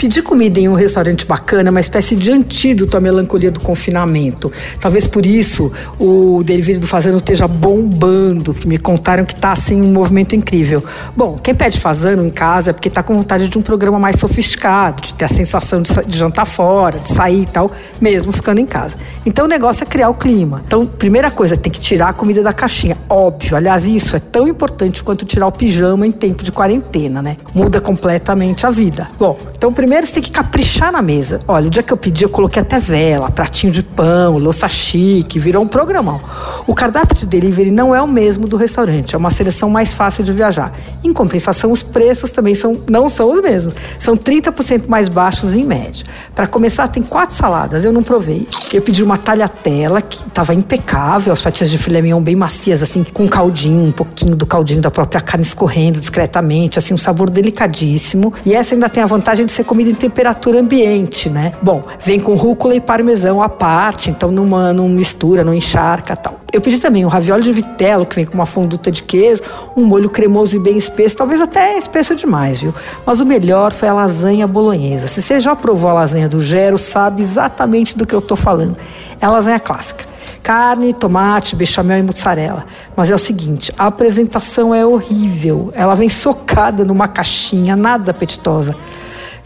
Pedir comida em um restaurante bacana é uma espécie de antídoto à melancolia do confinamento. Talvez por isso o delivery do Fazano esteja bombando, que me contaram que está assim um movimento incrível. Bom, quem pede Fazano em casa é porque está com vontade de um programa mais sofisticado, de ter a sensação de, de jantar fora, de sair e tal, mesmo ficando em casa. Então o negócio é criar o clima. Então, primeira coisa, tem que tirar a comida da caixinha. Óbvio, aliás, isso é tão importante quanto tirar o pijama em tempo de quarentena, né? Muda completamente a vida. Bom, então primeiro Primeiro você tem que caprichar na mesa. Olha, o dia que eu pedi, eu coloquei até vela, pratinho de pão, louça chique, virou um programão. O cardápio de delivery não é o mesmo do restaurante, é uma seleção mais fácil de viajar. Em compensação, os preços também são, não são os mesmos. São 30% mais baixos em média. Para começar, tem quatro saladas, eu não provei. Eu pedi uma talhatela que estava impecável, as fatias de filé mignon bem macias, assim, com caldinho, um pouquinho do caldinho da própria carne escorrendo discretamente, assim, um sabor delicadíssimo. E essa ainda tem a vantagem de ser comida comida em temperatura ambiente, né? Bom, vem com rúcula e parmesão à parte, então numa, não mistura, não encharca tal. Eu pedi também um ravioli de vitelo, que vem com uma fonduta de queijo, um molho cremoso e bem espesso, talvez até espesso demais, viu? Mas o melhor foi a lasanha bolonhesa. Se você já provou a lasanha do Gero, sabe exatamente do que eu tô falando. É a lasanha clássica. Carne, tomate, bechamel e mussarela. Mas é o seguinte, a apresentação é horrível. Ela vem socada numa caixinha, nada apetitosa.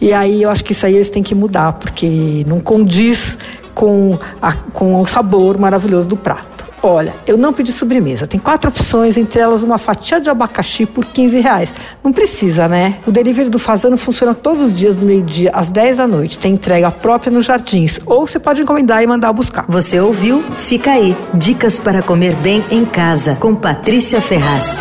E aí eu acho que isso aí eles têm que mudar, porque não condiz com, a, com o sabor maravilhoso do prato. Olha, eu não pedi sobremesa. Tem quatro opções, entre elas uma fatia de abacaxi por 15 reais. Não precisa, né? O delivery do Fazano funciona todos os dias do meio-dia às 10 da noite. Tem entrega própria nos jardins. Ou você pode encomendar e mandar buscar. Você ouviu? Fica aí. Dicas para comer bem em casa, com Patrícia Ferraz.